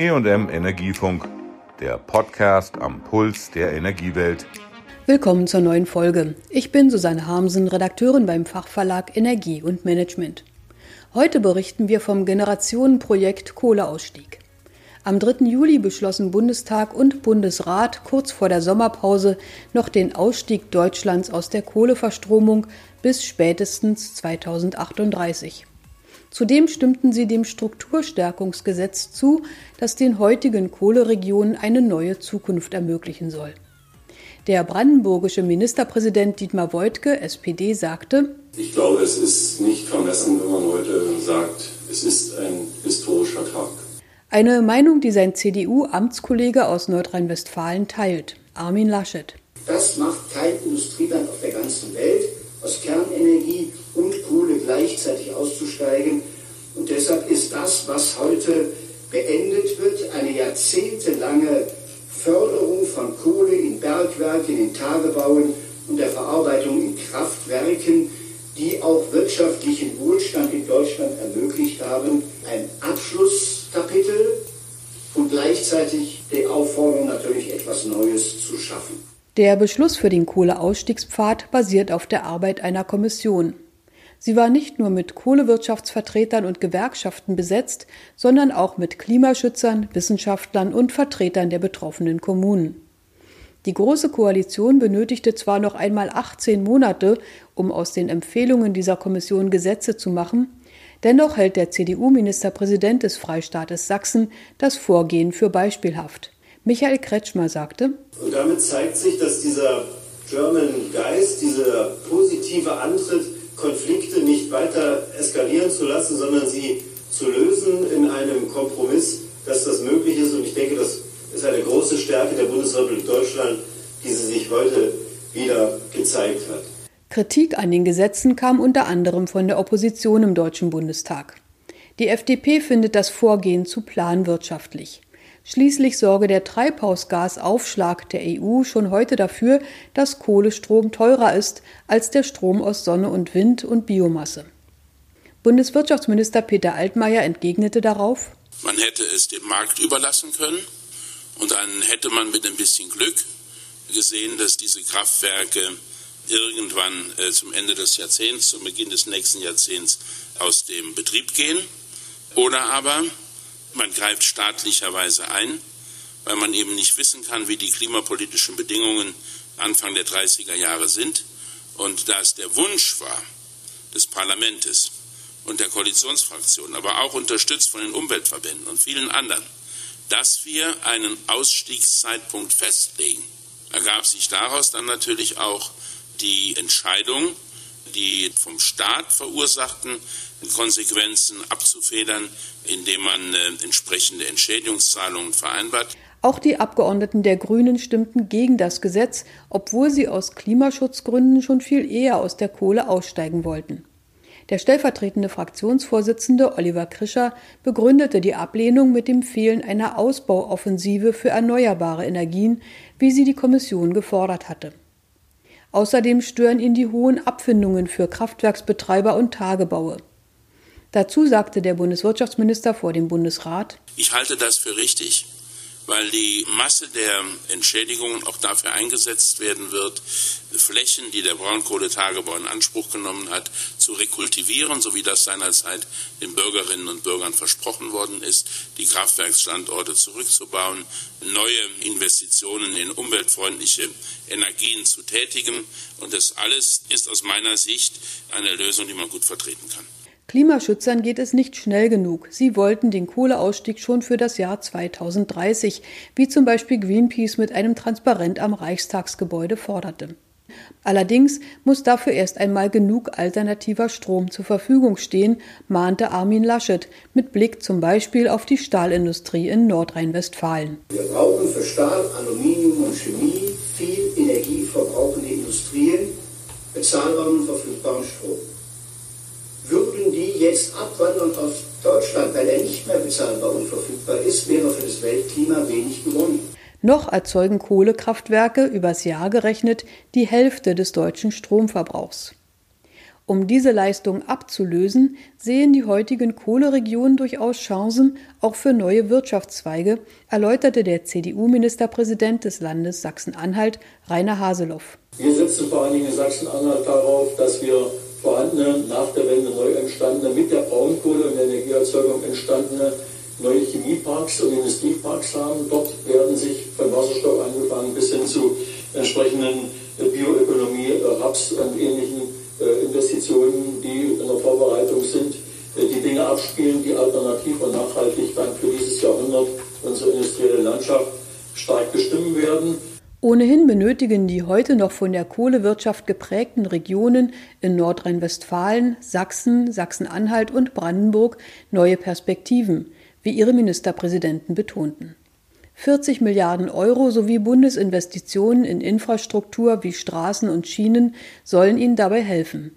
EM Energiefunk, der Podcast am Puls der Energiewelt. Willkommen zur neuen Folge. Ich bin Susanne Harmsen, Redakteurin beim Fachverlag Energie und Management. Heute berichten wir vom Generationenprojekt Kohleausstieg. Am 3. Juli beschlossen Bundestag und Bundesrat kurz vor der Sommerpause noch den Ausstieg Deutschlands aus der Kohleverstromung bis spätestens 2038. Zudem stimmten sie dem Strukturstärkungsgesetz zu, das den heutigen Kohleregionen eine neue Zukunft ermöglichen soll. Der brandenburgische Ministerpräsident Dietmar Woidke, SPD, sagte, Ich glaube, es ist nicht vermessen, wenn man heute sagt, es ist ein historischer Tag. Eine Meinung, die sein CDU-Amtskollege aus Nordrhein-Westfalen teilt, Armin Laschet. Das macht kein Industrieland auf der ganzen Welt, aus Kernenergie und gleichzeitig auszusteigen. Und deshalb ist das, was heute beendet wird, eine jahrzehntelange Förderung von Kohle in Bergwerken, in Tagebauen und der Verarbeitung in Kraftwerken, die auch wirtschaftlichen Wohlstand in Deutschland ermöglicht haben, ein Abschlusskapitel und gleichzeitig die Aufforderung natürlich etwas Neues zu schaffen. Der Beschluss für den Kohleausstiegspfad basiert auf der Arbeit einer Kommission. Sie war nicht nur mit Kohlewirtschaftsvertretern und Gewerkschaften besetzt, sondern auch mit Klimaschützern, Wissenschaftlern und Vertretern der betroffenen Kommunen. Die Große Koalition benötigte zwar noch einmal 18 Monate, um aus den Empfehlungen dieser Kommission Gesetze zu machen, dennoch hält der CDU-Ministerpräsident des Freistaates Sachsen das Vorgehen für beispielhaft. Michael Kretschmer sagte, Und damit zeigt sich, dass dieser German Geist, dieser positive Antritt, Konflikte nicht weiter eskalieren zu lassen, sondern sie zu lösen in einem Kompromiss, dass das möglich ist. Und ich denke, das ist eine große Stärke der Bundesrepublik Deutschland, die sie sich heute wieder gezeigt hat. Kritik an den Gesetzen kam unter anderem von der Opposition im Deutschen Bundestag. Die FDP findet das Vorgehen zu planwirtschaftlich. Schließlich sorge der Treibhausgasaufschlag der EU schon heute dafür, dass Kohlestrom teurer ist als der Strom aus Sonne und Wind und Biomasse. Bundeswirtschaftsminister Peter Altmaier entgegnete darauf, man hätte es dem Markt überlassen können und dann hätte man mit ein bisschen Glück gesehen, dass diese Kraftwerke irgendwann äh, zum Ende des Jahrzehnts, zum Beginn des nächsten Jahrzehnts aus dem Betrieb gehen. Oder aber man greift staatlicherweise ein, weil man eben nicht wissen kann, wie die klimapolitischen Bedingungen Anfang der 30er Jahre sind. Und da es der Wunsch war des Parlaments und der Koalitionsfraktionen, aber auch unterstützt von den Umweltverbänden und vielen anderen, dass wir einen Ausstiegszeitpunkt festlegen, ergab sich daraus dann natürlich auch die Entscheidung, die vom Staat verursachten Konsequenzen abzufedern, indem man äh, entsprechende Entschädigungszahlungen vereinbart. Auch die Abgeordneten der Grünen stimmten gegen das Gesetz, obwohl sie aus Klimaschutzgründen schon viel eher aus der Kohle aussteigen wollten. Der stellvertretende Fraktionsvorsitzende Oliver Krischer begründete die Ablehnung mit dem Fehlen einer Ausbauoffensive für erneuerbare Energien, wie sie die Kommission gefordert hatte. Außerdem stören ihn die hohen Abfindungen für Kraftwerksbetreiber und Tagebaue. Dazu sagte der Bundeswirtschaftsminister vor dem Bundesrat Ich halte das für richtig, weil die Masse der Entschädigungen auch dafür eingesetzt werden wird, Flächen, die der Braunkohletagebau in Anspruch genommen hat, zu rekultivieren, so wie das seinerzeit den Bürgerinnen und Bürgern versprochen worden ist, die Kraftwerksstandorte zurückzubauen, neue Investitionen in umweltfreundliche Energien zu tätigen. Und das alles ist aus meiner Sicht eine Lösung, die man gut vertreten kann. Klimaschützern geht es nicht schnell genug. Sie wollten den Kohleausstieg schon für das Jahr 2030, wie zum Beispiel Greenpeace mit einem Transparent am Reichstagsgebäude forderte. Allerdings muss dafür erst einmal genug alternativer Strom zur Verfügung stehen, mahnte Armin Laschet mit Blick zum Beispiel auf die Stahlindustrie in Nordrhein-Westfalen. Wir brauchen für Stahl, Aluminium und Chemie viel energieverbrauchende Industrien bezahlbaren und verfügbaren Strom jetzt abwandern aus Deutschland, weil er nicht mehr bezahlbar und verfügbar ist, wäre für das Weltklima wenig gewonnen. Noch erzeugen Kohlekraftwerke übers Jahr gerechnet die Hälfte des deutschen Stromverbrauchs. Um diese Leistung abzulösen, sehen die heutigen Kohleregionen durchaus Chancen auch für neue Wirtschaftszweige, erläuterte der CDU-Ministerpräsident des Landes Sachsen-Anhalt, Rainer Haseloff. Wir setzen vor allen Dingen in Sachsen-Anhalt darauf, dass wir vorhandene, nach der Wende neu entstandene, Energieerzeugung entstandene neue Chemieparks und Industrieparks haben. Dort werden sich von Wasserstoff angefangen bis hin zu entsprechenden Bioökonomie, Raps und ähnlichen äh, Investitionen, die in der Vorbereitung sind, äh, die Dinge abspielen, die alternativ und nachhaltig dann für dieses Jahrhundert unsere industrielle Landschaft stark bestimmen werden. Ohnehin benötigen die heute noch von der Kohlewirtschaft geprägten Regionen in Nordrhein-Westfalen, Sachsen, Sachsen-Anhalt und Brandenburg neue Perspektiven, wie ihre Ministerpräsidenten betonten. 40 Milliarden Euro sowie Bundesinvestitionen in Infrastruktur wie Straßen und Schienen sollen ihnen dabei helfen.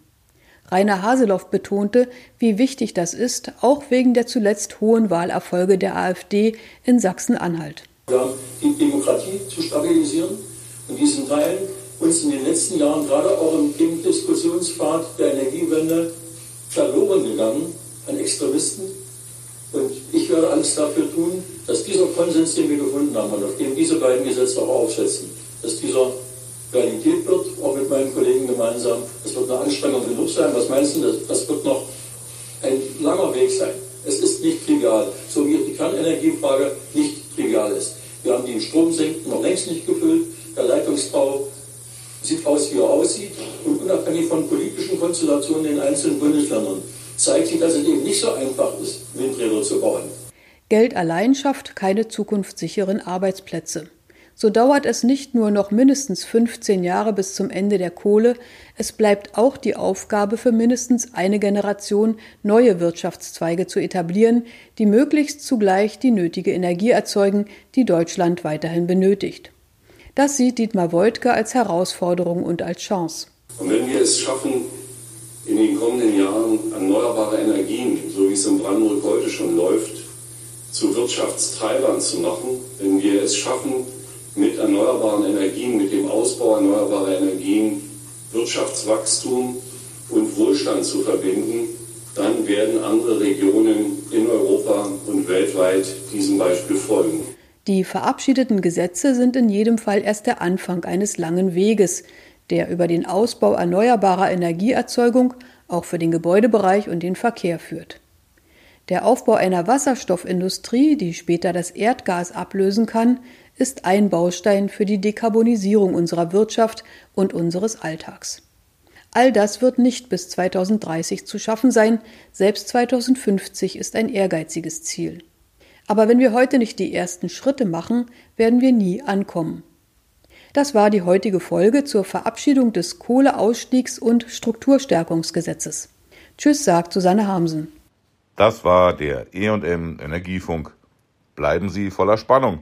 Rainer Haseloff betonte, wie wichtig das ist, auch wegen der zuletzt hohen Wahlerfolge der AfD in Sachsen-Anhalt. Die Demokratie zu stabilisieren und diesen Teilen uns in den letzten Jahren gerade auch im Diskussionspfad der Energiewende verloren gegangen an Extremisten, und ich werde alles dafür tun, dass dieser Konsens, den wir gefunden haben und auf dem diese beiden Gesetze auch aufsetzen, dass dieser Realität wird, auch mit meinen Kollegen gemeinsam. Das wird eine Anstrengung genug sein. Was meinst du, das wird noch ein langer Weg sein. Es ist nicht trivial, so wie die Kernenergiefrage nicht trivial ist. Wir haben die Stromsenken noch längst nicht gefüllt. Der Leitungsbau sieht aus, wie er aussieht. Und unabhängig von politischen Konstellationen in einzelnen Bundesländern zeigt sich, dass es eben nicht so einfach ist, Windräder zu bauen. Geld allein schafft keine zukunftssicheren Arbeitsplätze. So dauert es nicht nur noch mindestens 15 Jahre bis zum Ende der Kohle, es bleibt auch die Aufgabe für mindestens eine Generation, neue Wirtschaftszweige zu etablieren, die möglichst zugleich die nötige Energie erzeugen, die Deutschland weiterhin benötigt. Das sieht Dietmar Woidke als Herausforderung und als Chance. Und wenn wir es schaffen, in den kommenden Jahren erneuerbare Energien, so wie es in Brandenburg heute schon läuft, zu Wirtschaftstreibern zu machen, wenn wir es schaffen, erneuerbaren Energien, mit dem Ausbau erneuerbarer Energien Wirtschaftswachstum und Wohlstand zu verbinden, dann werden andere Regionen in Europa und weltweit diesem Beispiel folgen. Die verabschiedeten Gesetze sind in jedem Fall erst der Anfang eines langen Weges, der über den Ausbau erneuerbarer Energieerzeugung auch für den Gebäudebereich und den Verkehr führt. Der Aufbau einer Wasserstoffindustrie, die später das Erdgas ablösen kann, ist ein Baustein für die Dekarbonisierung unserer Wirtschaft und unseres Alltags. All das wird nicht bis 2030 zu schaffen sein, selbst 2050 ist ein ehrgeiziges Ziel. Aber wenn wir heute nicht die ersten Schritte machen, werden wir nie ankommen. Das war die heutige Folge zur Verabschiedung des Kohleausstiegs- und Strukturstärkungsgesetzes. Tschüss, sagt Susanne Hamsen. Das war der EM Energiefunk. Bleiben Sie voller Spannung